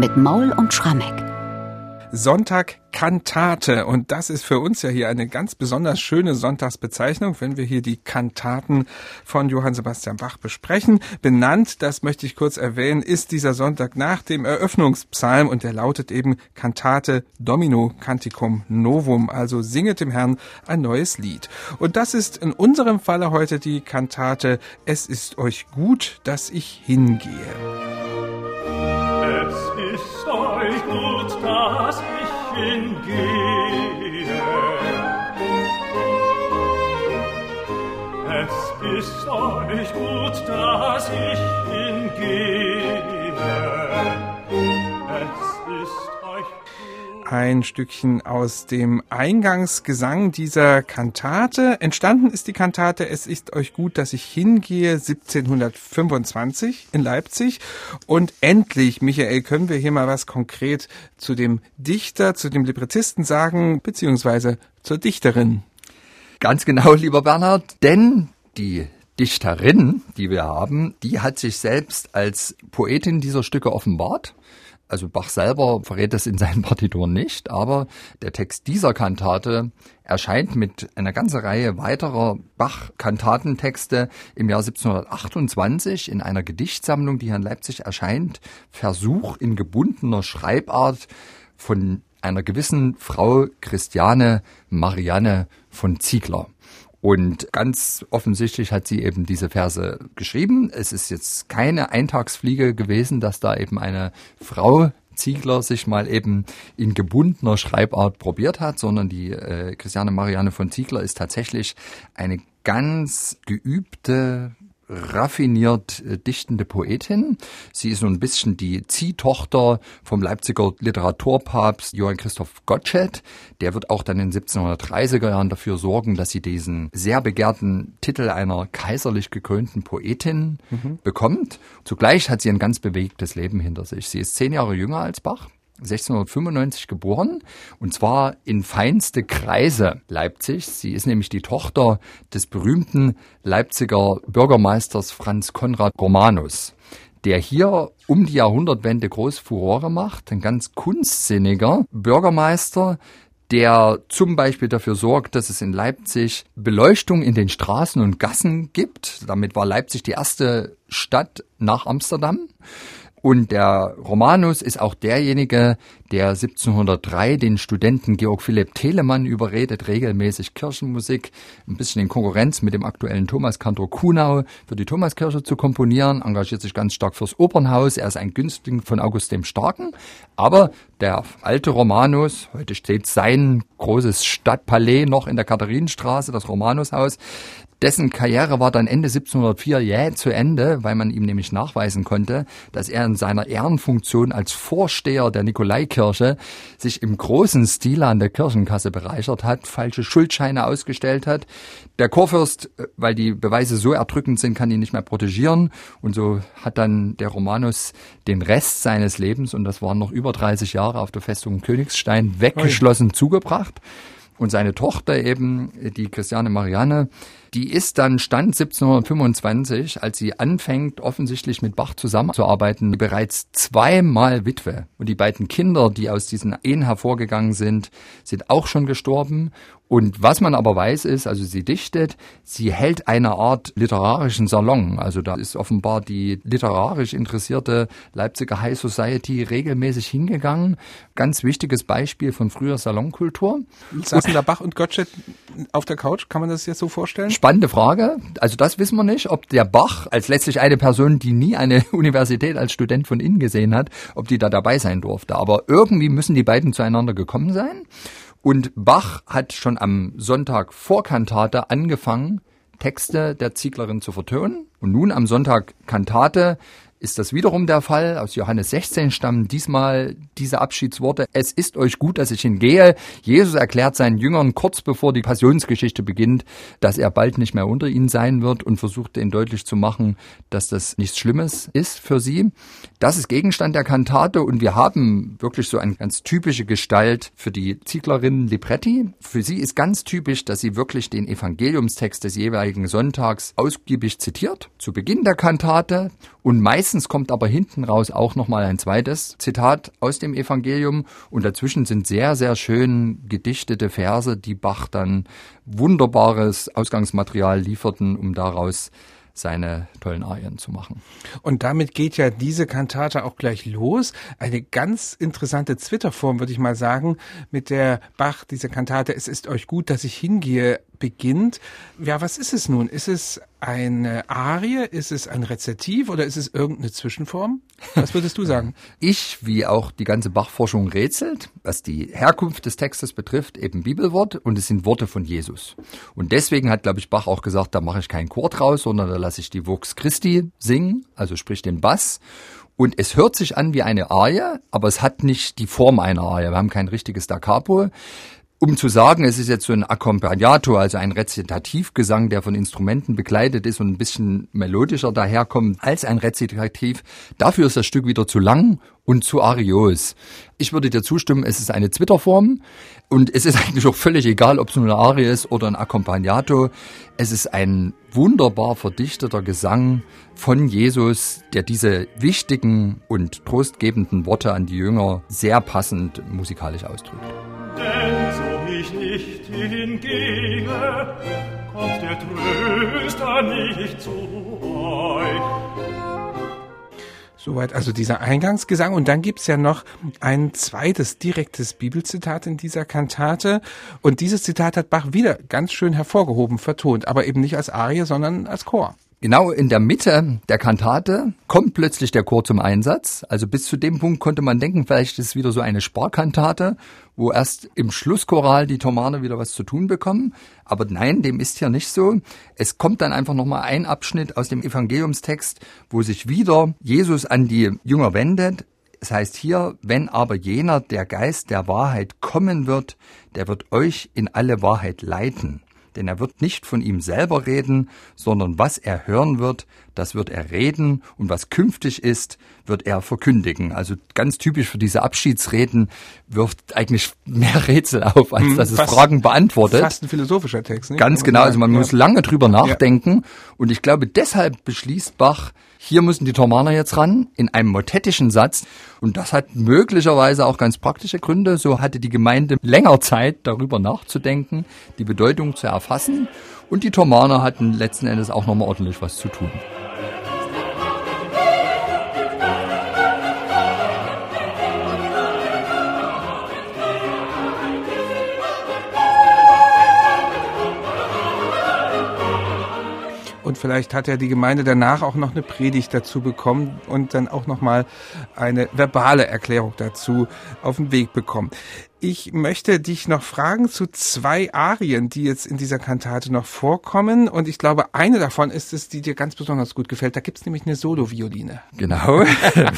mit Maul und Schrammeck. Sonntag Kantate. Und das ist für uns ja hier eine ganz besonders schöne Sonntagsbezeichnung, wenn wir hier die Kantaten von Johann Sebastian Bach besprechen. Benannt, das möchte ich kurz erwähnen, ist dieser Sonntag nach dem Eröffnungspsalm und der lautet eben Kantate Domino Canticum Novum, also singet dem Herrn ein neues Lied. Und das ist in unserem Falle heute die Kantate Es ist euch gut, dass ich hingehe. es euch gut, dass ich hingehe. Es ist euch gut, dass ich hingehe. Ein Stückchen aus dem Eingangsgesang dieser Kantate. Entstanden ist die Kantate Es ist euch gut, dass ich hingehe 1725 in Leipzig. Und endlich, Michael, können wir hier mal was konkret zu dem Dichter, zu dem Librettisten sagen, beziehungsweise zur Dichterin. Ganz genau, lieber Bernhard, denn die Dichterin, die wir haben, die hat sich selbst als Poetin dieser Stücke offenbart. Also Bach selber verrät das in seinen Partituren nicht, aber der Text dieser Kantate erscheint mit einer ganzen Reihe weiterer Bach-Kantatentexte im Jahr 1728 in einer Gedichtsammlung, die hier in Leipzig erscheint, Versuch in gebundener Schreibart von einer gewissen Frau Christiane Marianne von Ziegler. Und ganz offensichtlich hat sie eben diese Verse geschrieben. Es ist jetzt keine Eintagsfliege gewesen, dass da eben eine Frau Ziegler sich mal eben in gebundener Schreibart probiert hat, sondern die äh, Christiane Marianne von Ziegler ist tatsächlich eine ganz geübte raffiniert äh, dichtende Poetin. Sie ist so ein bisschen die Ziehtochter vom Leipziger Literaturpapst Johann Christoph Gottsched. Der wird auch dann in den 1730er Jahren dafür sorgen, dass sie diesen sehr begehrten Titel einer kaiserlich gekrönten Poetin mhm. bekommt. Zugleich hat sie ein ganz bewegtes Leben hinter sich. Sie ist zehn Jahre jünger als Bach 1695 geboren und zwar in feinste Kreise Leipzigs. Sie ist nämlich die Tochter des berühmten Leipziger Bürgermeisters Franz Konrad Romanus, der hier um die Jahrhundertwende groß Furore macht. Ein ganz kunstsinniger Bürgermeister, der zum Beispiel dafür sorgt, dass es in Leipzig Beleuchtung in den Straßen und Gassen gibt. Damit war Leipzig die erste Stadt nach Amsterdam. Und der Romanus ist auch derjenige, der 1703 den Studenten Georg Philipp Telemann überredet, regelmäßig Kirchenmusik, ein bisschen in Konkurrenz mit dem aktuellen Thomaskantor Kunau für die Thomaskirche zu komponieren, engagiert sich ganz stark fürs Opernhaus. Er ist ein Günstling von August dem Starken. Aber der alte Romanus, heute steht sein großes Stadtpalais noch in der Katharinenstraße, das Romanushaus, dessen Karriere war dann Ende 1704 jäh zu Ende, weil man ihm nämlich nachweisen konnte, dass er in seiner Ehrenfunktion als Vorsteher der Nikolaikirche sich im großen Stil an der Kirchenkasse bereichert hat, falsche Schuldscheine ausgestellt hat. Der Chorfürst, äh, weil die Beweise so erdrückend sind, kann ihn nicht mehr protegieren und so hat dann der Romanus den Rest seines Lebens, und das waren noch über 30 Jahre auf der Festung Königstein, weggeschlossen Oi. zugebracht. Und seine Tochter eben, die Christiane Marianne, die ist dann Stand 1725, als sie anfängt, offensichtlich mit Bach zusammenzuarbeiten, bereits zweimal Witwe. Und die beiden Kinder, die aus diesen Ehen hervorgegangen sind, sind auch schon gestorben. Und was man aber weiß ist, also sie dichtet, sie hält eine Art literarischen Salon. Also da ist offenbar die literarisch interessierte Leipziger High Society regelmäßig hingegangen. Ganz wichtiges Beispiel von früher Salonkultur. Saßen da Bach und Gottsched auf der Couch? Kann man das jetzt so vorstellen? Spannende Frage. Also das wissen wir nicht, ob der Bach als letztlich eine Person, die nie eine Universität als Student von innen gesehen hat, ob die da dabei sein durfte. Aber irgendwie müssen die beiden zueinander gekommen sein. Und Bach hat schon am Sonntag vor Kantate angefangen, Texte der Zieglerin zu vertönen. Und nun am Sonntag Kantate ist das wiederum der Fall. Aus Johannes 16 stammen diesmal diese Abschiedsworte. Es ist euch gut, dass ich hingehe. Jesus erklärt seinen Jüngern kurz bevor die Passionsgeschichte beginnt, dass er bald nicht mehr unter ihnen sein wird und versucht ihnen deutlich zu machen, dass das nichts Schlimmes ist für sie. Das ist Gegenstand der Kantate und wir haben wirklich so eine ganz typische Gestalt für die Zieglerin Libretti. Für sie ist ganz typisch, dass sie wirklich den Evangeliumstext des jeweiligen Sonntags ausgiebig zitiert, zu Beginn der Kantate und meist Meistens kommt aber hinten raus auch nochmal ein zweites Zitat aus dem Evangelium und dazwischen sind sehr, sehr schön gedichtete Verse, die Bach dann wunderbares Ausgangsmaterial lieferten, um daraus seine tollen Arien zu machen. Und damit geht ja diese Kantate auch gleich los. Eine ganz interessante Zwitterform, würde ich mal sagen, mit der Bach diese Kantate Es ist euch gut, dass ich hingehe beginnt. Ja, was ist es nun? Ist es eine Arie? Ist es ein Rezertiv oder ist es irgendeine Zwischenform? Was würdest du sagen? Ich, wie auch die ganze Bachforschung rätselt, was die Herkunft des Textes betrifft, eben Bibelwort und es sind Worte von Jesus. Und deswegen hat, glaube ich, Bach auch gesagt, da mache ich keinen Chor draus, sondern da lasse ich die Vox Christi singen, also sprich den Bass. Und es hört sich an wie eine Arie, aber es hat nicht die Form einer Arie. Wir haben kein richtiges Da Capo. Um zu sagen, es ist jetzt so ein Accompagnato, also ein Rezitativgesang, der von Instrumenten begleitet ist und ein bisschen melodischer daherkommt als ein Rezitativ, dafür ist das Stück wieder zu lang und zu arios. Ich würde dir zustimmen, es ist eine Zwitterform und es ist eigentlich auch völlig egal, ob es nur eine Arie ist oder ein Accompagnato. Es ist ein wunderbar verdichteter Gesang von Jesus, der diese wichtigen und trostgebenden Worte an die Jünger sehr passend musikalisch ausdrückt. Nicht hingehe, kommt der Tröster nicht zu euch. Soweit also dieser Eingangsgesang. Und dann gibt's ja noch ein zweites direktes Bibelzitat in dieser Kantate. Und dieses Zitat hat Bach wieder ganz schön hervorgehoben, vertont, aber eben nicht als Arie, sondern als Chor. Genau in der Mitte der Kantate kommt plötzlich der Chor zum Einsatz. Also bis zu dem Punkt konnte man denken, vielleicht ist es wieder so eine Sparkantate, wo erst im Schlusschoral die Thomane wieder was zu tun bekommen. Aber nein, dem ist hier nicht so. Es kommt dann einfach nochmal ein Abschnitt aus dem Evangeliumstext, wo sich wieder Jesus an die Jünger wendet. Es heißt hier, wenn aber jener, der Geist der Wahrheit kommen wird, der wird euch in alle Wahrheit leiten denn er wird nicht von ihm selber reden, sondern was er hören wird, das wird er reden und was künftig ist, wird er verkündigen. Also ganz typisch für diese Abschiedsreden wirft eigentlich mehr Rätsel auf, als hm, dass es Fragen beantwortet. Fast ein philosophischer Text. Nicht? Ganz genau, also man ja. muss lange drüber nachdenken ja. und ich glaube, deshalb beschließt Bach, hier müssen die Tormaner jetzt ran, in einem motettischen Satz. Und das hat möglicherweise auch ganz praktische Gründe. So hatte die Gemeinde länger Zeit, darüber nachzudenken, die Bedeutung zu erfassen. Und die Tormaner hatten letzten Endes auch nochmal ordentlich was zu tun. Vielleicht hat ja die Gemeinde danach auch noch eine Predigt dazu bekommen und dann auch noch mal eine verbale Erklärung dazu auf den Weg bekommen. Ich möchte dich noch fragen zu zwei Arien, die jetzt in dieser Kantate noch vorkommen. Und ich glaube, eine davon ist es, die dir ganz besonders gut gefällt. Da gibt's nämlich eine Solo-Violine. Genau.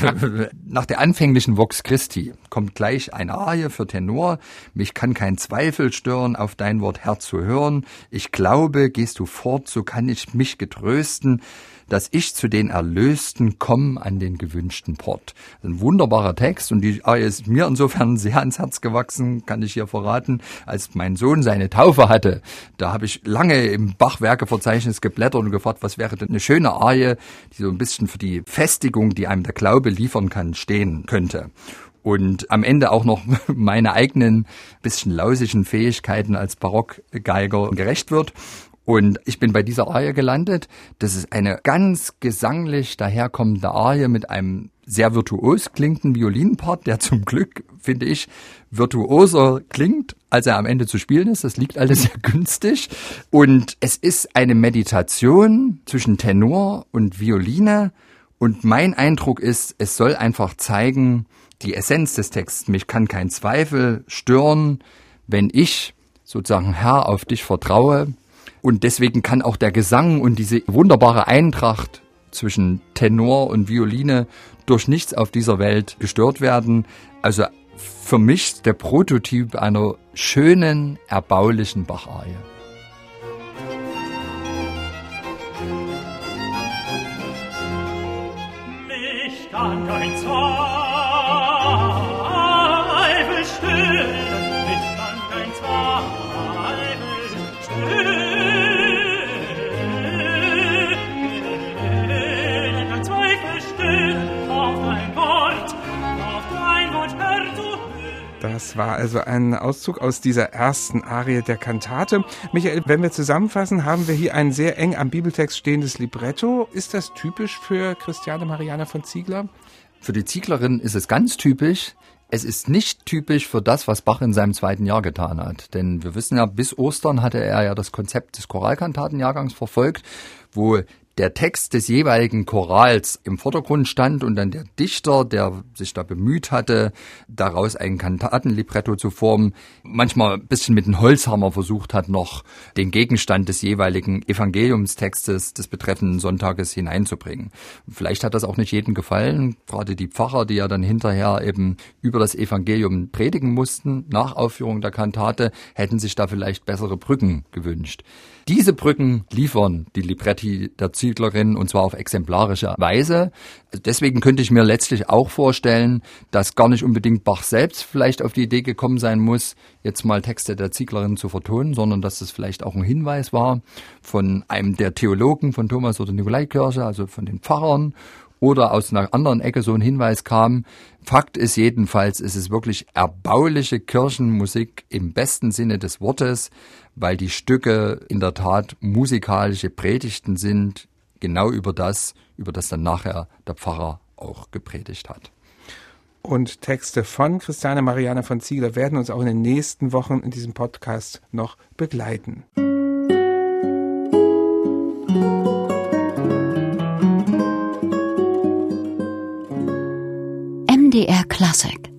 Nach der anfänglichen Vox Christi kommt gleich eine Arie für Tenor. Mich kann kein Zweifel stören, auf dein Wort Herz zu hören. Ich glaube, gehst du fort, so kann ich mich getrösten dass ich zu den Erlösten komme an den gewünschten Port. Ein wunderbarer Text und die Arie ist mir insofern sehr ans Herz gewachsen, kann ich hier verraten, als mein Sohn seine Taufe hatte. Da habe ich lange im Bachwerkeverzeichnis geblättert und gefragt, was wäre denn eine schöne Arie, die so ein bisschen für die Festigung, die einem der Glaube liefern kann, stehen könnte und am Ende auch noch meine eigenen bisschen lausigen Fähigkeiten als Barockgeiger gerecht wird. Und ich bin bei dieser Arie gelandet. Das ist eine ganz gesanglich daherkommende Arie mit einem sehr virtuos klingenden Violinpart, der zum Glück, finde ich, virtuoser klingt, als er am Ende zu spielen ist. Das liegt alles sehr günstig. Und es ist eine Meditation zwischen Tenor und Violine. Und mein Eindruck ist, es soll einfach zeigen, die Essenz des Texts, mich kann kein Zweifel stören, wenn ich sozusagen Herr auf dich vertraue, und deswegen kann auch der Gesang und diese wunderbare Eintracht zwischen Tenor und Violine durch nichts auf dieser Welt gestört werden. Also für mich der Prototyp einer schönen, erbaulichen Bacharie. Mich kann kein Zweifel war also ein Auszug aus dieser ersten Arie der Kantate. Michael, wenn wir zusammenfassen, haben wir hier ein sehr eng am Bibeltext stehendes Libretto. Ist das typisch für Christiane Mariana von Ziegler? Für die Zieglerin ist es ganz typisch. Es ist nicht typisch für das, was Bach in seinem zweiten Jahr getan hat. Denn wir wissen ja, bis Ostern hatte er ja das Konzept des Choralkantatenjahrgangs verfolgt, wo der Text des jeweiligen Chorals im Vordergrund stand und dann der Dichter, der sich da bemüht hatte, daraus ein Kantatenlibretto zu formen, manchmal ein bisschen mit dem Holzhammer versucht hat, noch den Gegenstand des jeweiligen Evangeliumstextes des betreffenden Sonntages hineinzubringen. Vielleicht hat das auch nicht jedem gefallen, gerade die Pfarrer, die ja dann hinterher eben über das Evangelium predigen mussten, nach Aufführung der Kantate, hätten sich da vielleicht bessere Brücken gewünscht. Diese Brücken liefern die Libretti der Zieglerin und zwar auf exemplarische Weise. Deswegen könnte ich mir letztlich auch vorstellen, dass gar nicht unbedingt Bach selbst vielleicht auf die Idee gekommen sein muss, jetzt mal Texte der Zieglerin zu vertonen, sondern dass es vielleicht auch ein Hinweis war von einem der Theologen von Thomas oder Nikolaikirche, also von den Pfarrern oder aus einer anderen Ecke so ein Hinweis kam. Fakt ist jedenfalls, es ist wirklich erbauliche Kirchenmusik im besten Sinne des Wortes, weil die Stücke in der Tat musikalische Predigten sind, genau über das, über das dann nachher der Pfarrer auch gepredigt hat. Und Texte von Christiane Mariana von Ziegler werden uns auch in den nächsten Wochen in diesem Podcast noch begleiten. MDR Classic